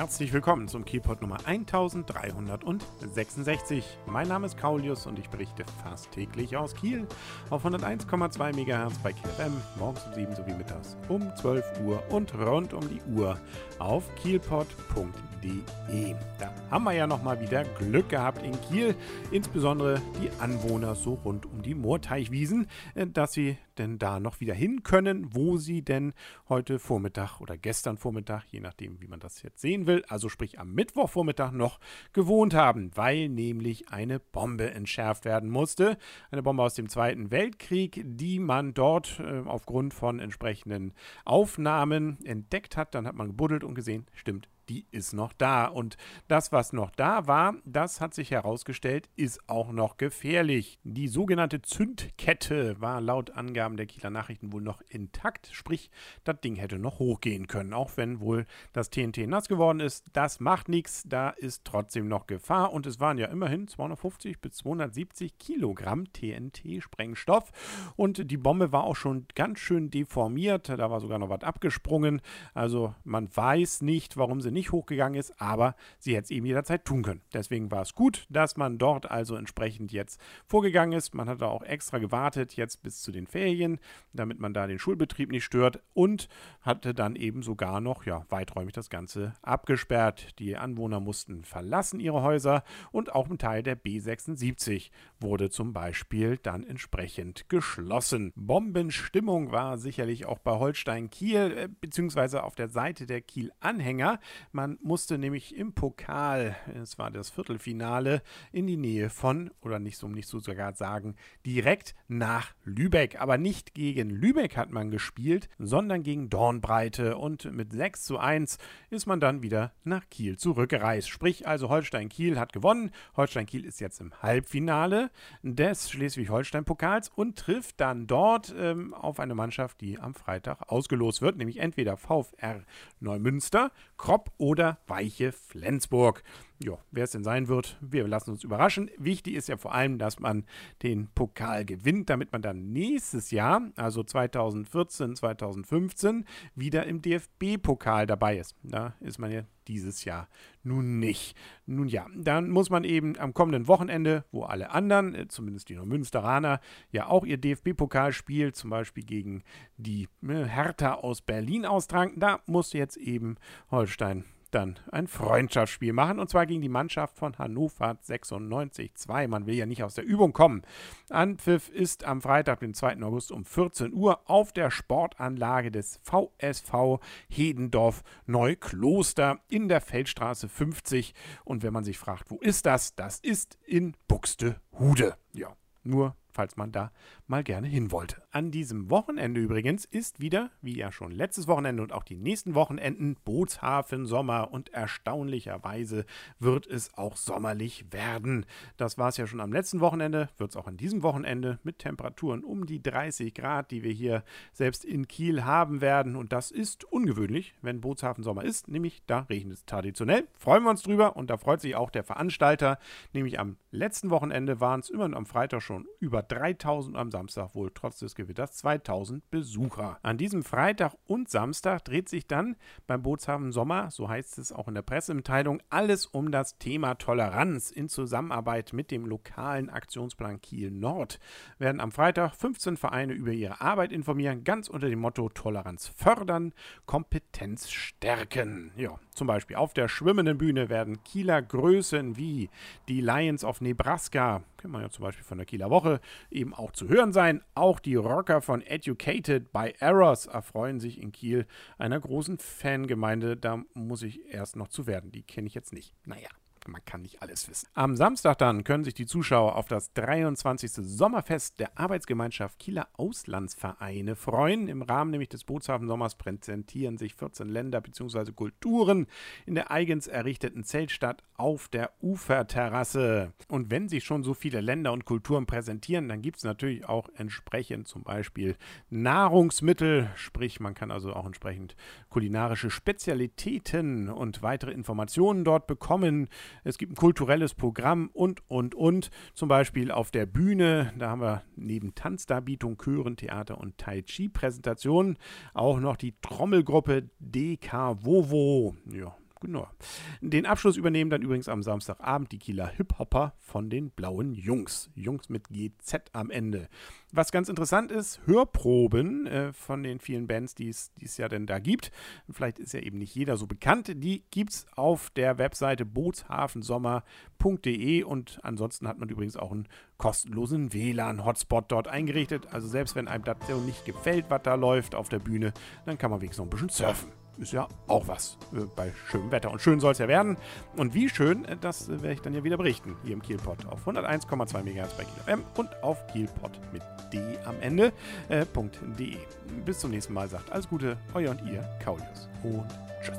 Herzlich willkommen zum Kielpot Nummer 1366. Mein Name ist Kaulius und ich berichte fast täglich aus Kiel auf 101,2 MHz bei Kiel FM, morgens um 7 sowie mittags um 12 Uhr und rund um die Uhr auf kielpot.de. Da haben wir ja nochmal wieder Glück gehabt in Kiel, insbesondere die Anwohner so rund um die Moorteichwiesen, äh, dass sie denn da noch wieder hin können, wo sie denn heute Vormittag oder gestern Vormittag, je nachdem, wie man das jetzt sehen will, also sprich am Mittwochvormittag noch gewohnt haben, weil nämlich eine Bombe entschärft werden musste. Eine Bombe aus dem Zweiten Weltkrieg, die man dort äh, aufgrund von entsprechenden Aufnahmen entdeckt hat. Dann hat man gebuddelt und gesehen, stimmt, die ist noch da. Und das, was noch da war, das hat sich herausgestellt, ist auch noch gefährlich. Die sogenannte Zündkette war laut Angaben der Kieler Nachrichten wohl noch intakt, sprich, das Ding hätte noch hochgehen können, auch wenn wohl das TNT nass geworden ist. Das macht nichts, da ist trotzdem noch Gefahr und es waren ja immerhin 250 bis 270 Kilogramm TNT-Sprengstoff und die Bombe war auch schon ganz schön deformiert, da war sogar noch was abgesprungen. Also man weiß nicht, warum sie nicht nicht hochgegangen ist, aber sie hätte es eben jederzeit tun können. Deswegen war es gut, dass man dort also entsprechend jetzt vorgegangen ist. Man hat auch extra gewartet, jetzt bis zu den Ferien, damit man da den Schulbetrieb nicht stört und hatte dann eben sogar noch ja, weiträumig das Ganze abgesperrt. Die Anwohner mussten verlassen ihre Häuser und auch ein Teil der B76 wurde zum Beispiel dann entsprechend geschlossen. Bombenstimmung war sicherlich auch bei Holstein Kiel, äh, beziehungsweise auf der Seite der Kiel-Anhänger. Man musste nämlich im Pokal, es war das Viertelfinale, in die Nähe von, oder nicht so, nicht so sogar sagen, direkt nach Lübeck. Aber nicht gegen Lübeck hat man gespielt, sondern gegen Dornbreite. Und mit 6 zu 1 ist man dann wieder nach Kiel zurückgereist. Sprich also Holstein-Kiel hat gewonnen. Holstein-Kiel ist jetzt im Halbfinale des Schleswig-Holstein-Pokals und trifft dann dort ähm, auf eine Mannschaft, die am Freitag ausgelost wird, nämlich entweder VfR Neumünster, Kropp oder Weiche Flensburg. Ja, wer es denn sein wird, wir lassen uns überraschen. Wichtig ist ja vor allem, dass man den Pokal gewinnt, damit man dann nächstes Jahr, also 2014, 2015, wieder im DFB-Pokal dabei ist. Da ist man ja dieses Jahr nun nicht. Nun ja, dann muss man eben am kommenden Wochenende, wo alle anderen, äh, zumindest die Münsteraner, ja auch ihr DFB-Pokalspiel, zum Beispiel gegen die äh, Hertha aus Berlin austragen, da muss jetzt eben Holstein dann ein Freundschaftsspiel machen und zwar gegen die Mannschaft von Hannover 96-2. Man will ja nicht aus der Übung kommen. Anpfiff ist am Freitag, den 2. August um 14 Uhr auf der Sportanlage des VSV Hedendorf Neukloster in der Feldstraße 50. Und wenn man sich fragt, wo ist das? Das ist in Buxtehude. Ja, nur falls man da mal gerne hin wollte. An diesem Wochenende übrigens ist wieder, wie ja schon letztes Wochenende und auch die nächsten Wochenenden, Bootshafen Sommer und erstaunlicherweise wird es auch sommerlich werden. Das war es ja schon am letzten Wochenende, wird es auch an diesem Wochenende mit Temperaturen um die 30 Grad, die wir hier selbst in Kiel haben werden. Und das ist ungewöhnlich, wenn Bootshafen Sommer ist, nämlich da regnet es traditionell. Freuen wir uns drüber und da freut sich auch der Veranstalter, nämlich am letzten Wochenende waren es immer am Freitag schon über 3000 am Samstag wohl trotz des Gewitters 2000 Besucher. An diesem Freitag und Samstag dreht sich dann beim Bootshafen Sommer, so heißt es auch in der Pressemitteilung, alles um das Thema Toleranz in Zusammenarbeit mit dem lokalen Aktionsplan Kiel Nord. Werden am Freitag 15 Vereine über ihre Arbeit informieren, ganz unter dem Motto Toleranz fördern, Kompetenz stärken. Ja, zum Beispiel auf der schwimmenden Bühne werden Kieler Größen wie die Lions of Nebraska, kennt man ja zum Beispiel von der Kieler Woche, eben auch zu hören sein. Auch die Rocker von Educated by Errors erfreuen sich in Kiel einer großen Fangemeinde. Da muss ich erst noch zu werden. Die kenne ich jetzt nicht. Naja man kann nicht alles wissen. Am Samstag dann können sich die Zuschauer auf das 23. Sommerfest der Arbeitsgemeinschaft Kieler Auslandsvereine freuen. Im Rahmen nämlich des Bootshafen-Sommers präsentieren sich 14 Länder bzw. Kulturen in der eigens errichteten Zeltstadt auf der Uferterrasse. Und wenn sich schon so viele Länder und Kulturen präsentieren, dann gibt es natürlich auch entsprechend zum Beispiel Nahrungsmittel, sprich man kann also auch entsprechend kulinarische Spezialitäten und weitere Informationen dort bekommen. Es gibt ein kulturelles Programm und, und, und. Zum Beispiel auf der Bühne, da haben wir neben Tanzdarbietung, Chören, Theater und Tai Chi-Präsentationen auch noch die Trommelgruppe DK Vovo. Ja, Genau. Den Abschluss übernehmen dann übrigens am Samstagabend die Kieler Hip-Hopper von den Blauen Jungs. Jungs mit GZ am Ende. Was ganz interessant ist, Hörproben äh, von den vielen Bands, die es ja denn da gibt. Vielleicht ist ja eben nicht jeder so bekannt. Die gibt es auf der Webseite bootshafensommer.de und ansonsten hat man übrigens auch einen kostenlosen WLAN-Hotspot dort eingerichtet. Also selbst wenn einem das so nicht gefällt, was da läuft auf der Bühne, dann kann man wenigstens noch ein bisschen surfen ist ja auch was äh, bei schönem Wetter. Und schön soll es ja werden. Und wie schön, äh, das äh, werde ich dann ja wieder berichten hier im Kielpot auf 101,2 MHz bei KielFM und auf Kielpot mit D am Ende. Äh, .de. Bis zum nächsten Mal sagt alles Gute, euer und ihr, Kaulius. Und tschüss.